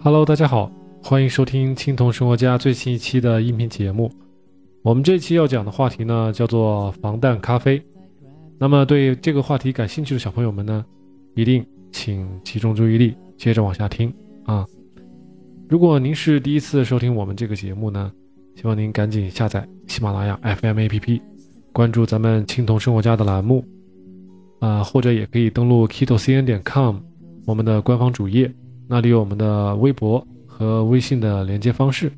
Hello，大家好，欢迎收听青铜生活家最新一期的音频节目。我们这期要讲的话题呢，叫做防弹咖啡。那么对这个话题感兴趣的小朋友们呢，一定请集中注意力，接着往下听啊。如果您是第一次收听我们这个节目呢，希望您赶紧下载喜马拉雅 FM APP，关注咱们青铜生活家的栏目啊，或者也可以登录 kitocn 点 com 我们的官方主页。那里有我们的微博和微信的连接方式，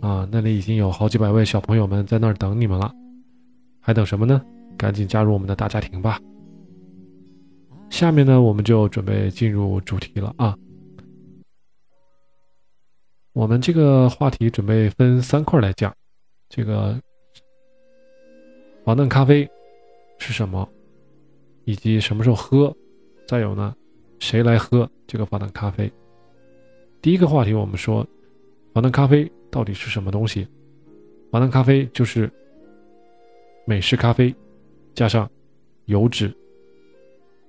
啊，那里已经有好几百位小朋友们在那儿等你们了，还等什么呢？赶紧加入我们的大家庭吧！下面呢，我们就准备进入主题了啊。我们这个话题准备分三块来讲，这个防弹咖啡是什么，以及什么时候喝，再有呢？谁来喝这个防弹咖啡？第一个话题，我们说防弹咖啡到底是什么东西？防弹咖啡就是美式咖啡加上油脂，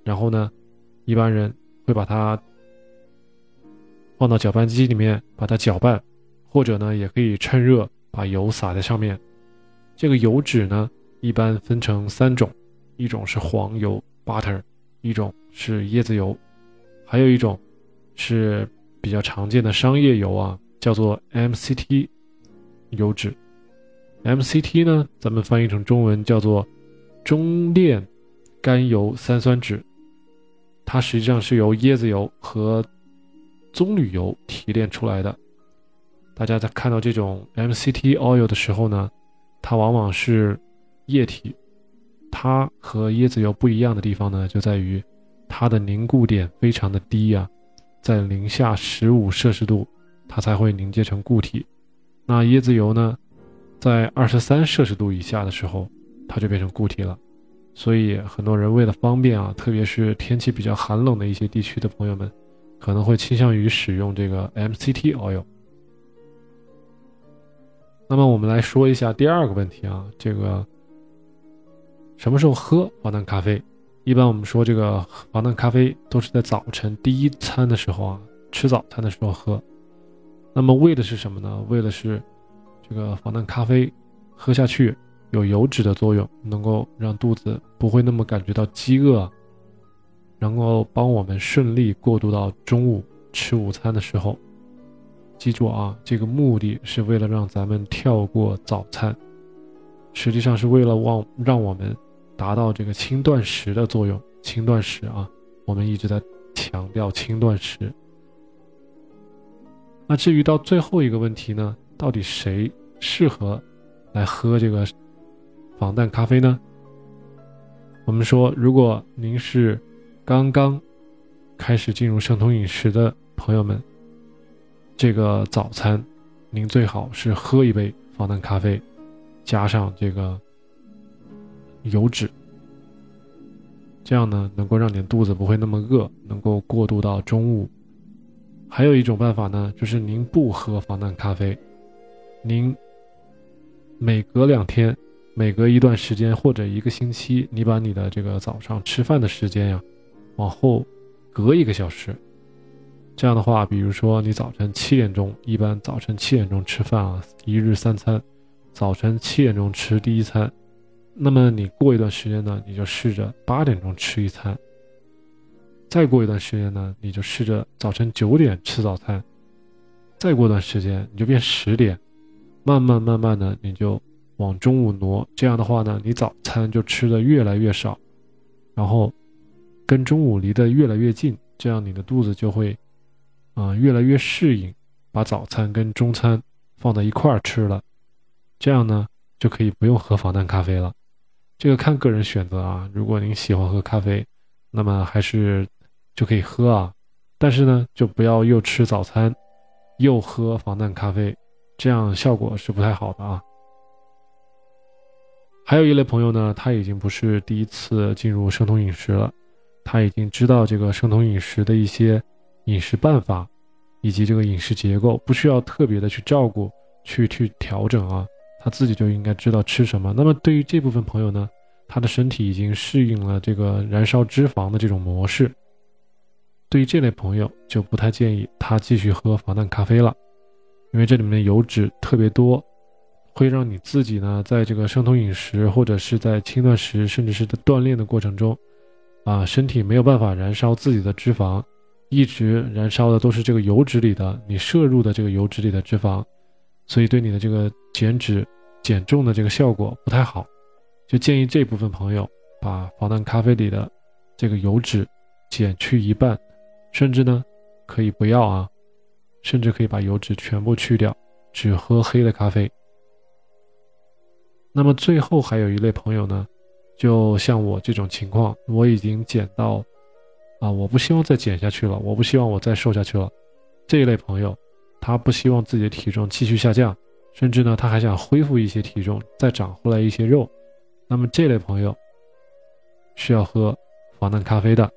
然后呢，一般人会把它放到搅拌机里面把它搅拌，或者呢，也可以趁热把油撒在上面。这个油脂呢，一般分成三种，一种是黄油 （butter），一种是椰子油。还有一种是比较常见的商业油啊，叫做 MCT 油脂。MCT 呢，咱们翻译成中文叫做中链甘油三酸酯，它实际上是由椰子油和棕榈油提炼出来的。大家在看到这种 MCT oil 的时候呢，它往往是液体。它和椰子油不一样的地方呢，就在于。它的凝固点非常的低呀，在零下十五摄氏度，它才会凝结成固体。那椰子油呢，在二十三摄氏度以下的时候，它就变成固体了。所以很多人为了方便啊，特别是天气比较寒冷的一些地区的朋友们，可能会倾向于使用这个 MCT oil。那么我们来说一下第二个问题啊，这个什么时候喝防弹咖啡？一般我们说这个防弹咖啡都是在早晨第一餐的时候啊，吃早餐的时候喝。那么为的是什么呢？为的是这个防弹咖啡喝下去有油脂的作用，能够让肚子不会那么感觉到饥饿，能够帮我们顺利过渡到中午吃午餐的时候。记住啊，这个目的是为了让咱们跳过早餐，实际上是为了让让我们。达到这个轻断食的作用，轻断食啊，我们一直在强调轻断食。那至于到最后一个问题呢，到底谁适合来喝这个防弹咖啡呢？我们说，如果您是刚刚开始进入生酮饮食的朋友们，这个早餐您最好是喝一杯防弹咖啡，加上这个。油脂，这样呢能够让你的肚子不会那么饿，能够过渡到中午。还有一种办法呢，就是您不喝防弹咖啡，您每隔两天、每隔一段时间或者一个星期，你把你的这个早上吃饭的时间呀往后隔一个小时。这样的话，比如说你早晨七点钟，一般早晨七点钟吃饭啊，一日三餐，早晨七点钟吃第一餐。那么你过一段时间呢，你就试着八点钟吃一餐。再过一段时间呢，你就试着早晨九点吃早餐。再过段时间，你就变十点，慢慢慢慢的你就往中午挪。这样的话呢，你早餐就吃的越来越少，然后跟中午离得越来越近，这样你的肚子就会啊越来越适应，把早餐跟中餐放在一块儿吃了。这样呢，就可以不用喝防弹咖啡了。这个看个人选择啊，如果您喜欢喝咖啡，那么还是就可以喝啊，但是呢，就不要又吃早餐，又喝防弹咖啡，这样效果是不太好的啊。还有一类朋友呢，他已经不是第一次进入生酮饮食了，他已经知道这个生酮饮食的一些饮食办法，以及这个饮食结构，不需要特别的去照顾，去去调整啊。他自己就应该知道吃什么。那么对于这部分朋友呢，他的身体已经适应了这个燃烧脂肪的这种模式，对于这类朋友就不太建议他继续喝防弹咖啡了，因为这里面油脂特别多，会让你自己呢在这个生酮饮食或者是在轻断食，甚至是在锻炼的过程中，啊，身体没有办法燃烧自己的脂肪，一直燃烧的都是这个油脂里的你摄入的这个油脂里的脂肪，所以对你的这个减脂减重的这个效果不太好，就建议这部分朋友把防弹咖啡里的这个油脂减去一半。甚至呢，可以不要啊，甚至可以把油脂全部去掉，只喝黑的咖啡。那么最后还有一类朋友呢，就像我这种情况，我已经减到啊，我不希望再减下去了，我不希望我再瘦下去了。这一类朋友，他不希望自己的体重继续下降，甚至呢，他还想恢复一些体重，再长回来一些肉。那么这类朋友需要喝防弹咖啡的。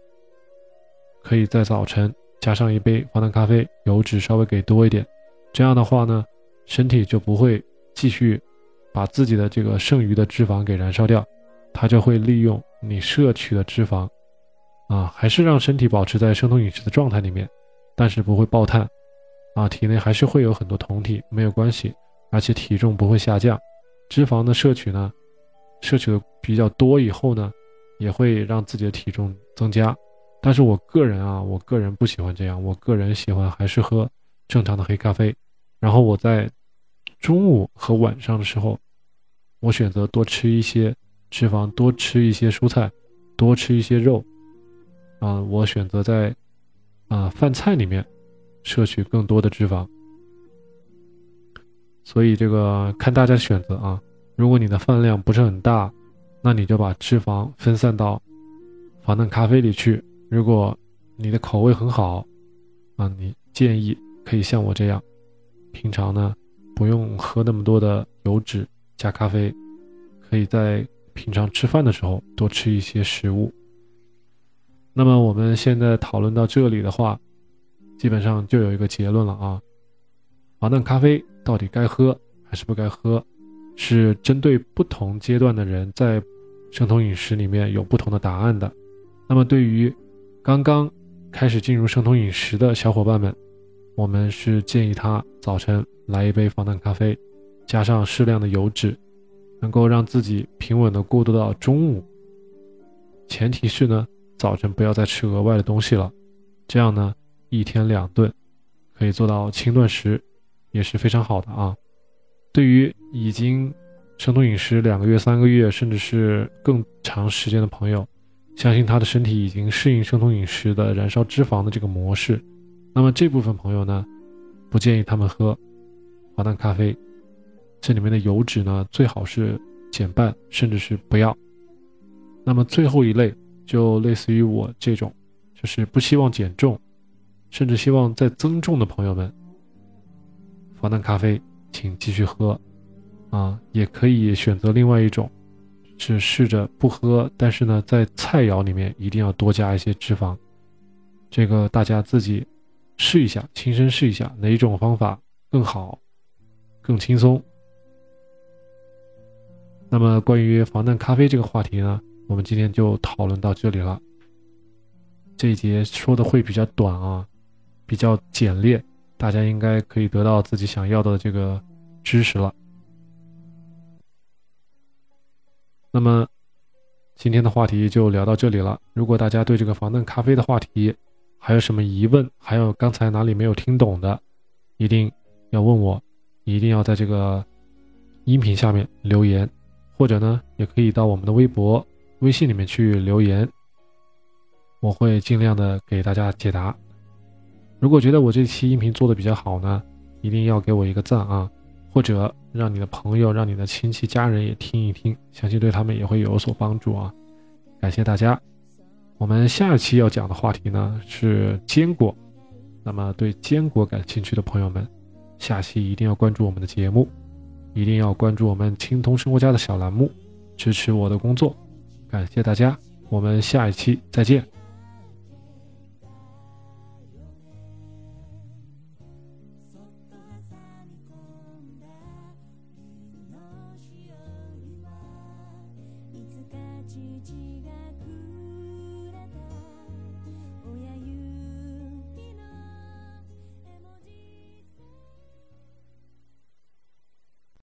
可以在早晨加上一杯防弹咖啡，油脂稍微给多一点，这样的话呢，身体就不会继续把自己的这个剩余的脂肪给燃烧掉，它就会利用你摄取的脂肪，啊，还是让身体保持在生酮饮食的状态里面，但是不会爆碳，啊，体内还是会有很多酮体，没有关系，而且体重不会下降，脂肪的摄取呢，摄取的比较多以后呢，也会让自己的体重增加。但是我个人啊，我个人不喜欢这样，我个人喜欢还是喝正常的黑咖啡。然后我在中午和晚上的时候，我选择多吃一些脂肪，多吃一些蔬菜，多吃一些肉。啊，我选择在啊饭菜里面摄取更多的脂肪。所以这个看大家选择啊，如果你的饭量不是很大，那你就把脂肪分散到防弹咖啡里去。如果你的口味很好，啊，你建议可以像我这样，平常呢不用喝那么多的油脂加咖啡，可以在平常吃饭的时候多吃一些食物。那么我们现在讨论到这里的话，基本上就有一个结论了啊，防弹咖啡到底该喝还是不该喝，是针对不同阶段的人在生酮饮食里面有不同的答案的。那么对于刚刚开始进入生酮饮食的小伙伴们，我们是建议他早晨来一杯防弹咖啡，加上适量的油脂，能够让自己平稳的过渡到中午。前提是呢，早晨不要再吃额外的东西了，这样呢，一天两顿，可以做到轻断食，也是非常好的啊。对于已经生酮饮食两个月、三个月，甚至是更长时间的朋友。相信他的身体已经适应生酮饮食的燃烧脂肪的这个模式，那么这部分朋友呢，不建议他们喝防弹咖啡，这里面的油脂呢最好是减半，甚至是不要。那么最后一类就类似于我这种，就是不希望减重，甚至希望再增重的朋友们，防弹咖啡请继续喝，啊，也可以选择另外一种。是试着不喝，但是呢，在菜肴里面一定要多加一些脂肪。这个大家自己试一下，亲身试一下哪一种方法更好、更轻松。那么关于防弹咖啡这个话题呢，我们今天就讨论到这里了。这一节说的会比较短啊，比较简练，大家应该可以得到自己想要的这个知识了。那么，今天的话题就聊到这里了。如果大家对这个防弹咖啡的话题还有什么疑问，还有刚才哪里没有听懂的，一定要问我，一定要在这个音频下面留言，或者呢，也可以到我们的微博、微信里面去留言，我会尽量的给大家解答。如果觉得我这期音频做的比较好呢，一定要给我一个赞啊！或者让你的朋友、让你的亲戚、家人也听一听，相信对他们也会有所帮助啊！感谢大家。我们下一期要讲的话题呢是坚果，那么对坚果感兴趣的朋友们，下期一定要关注我们的节目，一定要关注我们青铜生活家的小栏目，支持我的工作。感谢大家，我们下一期再见。自己が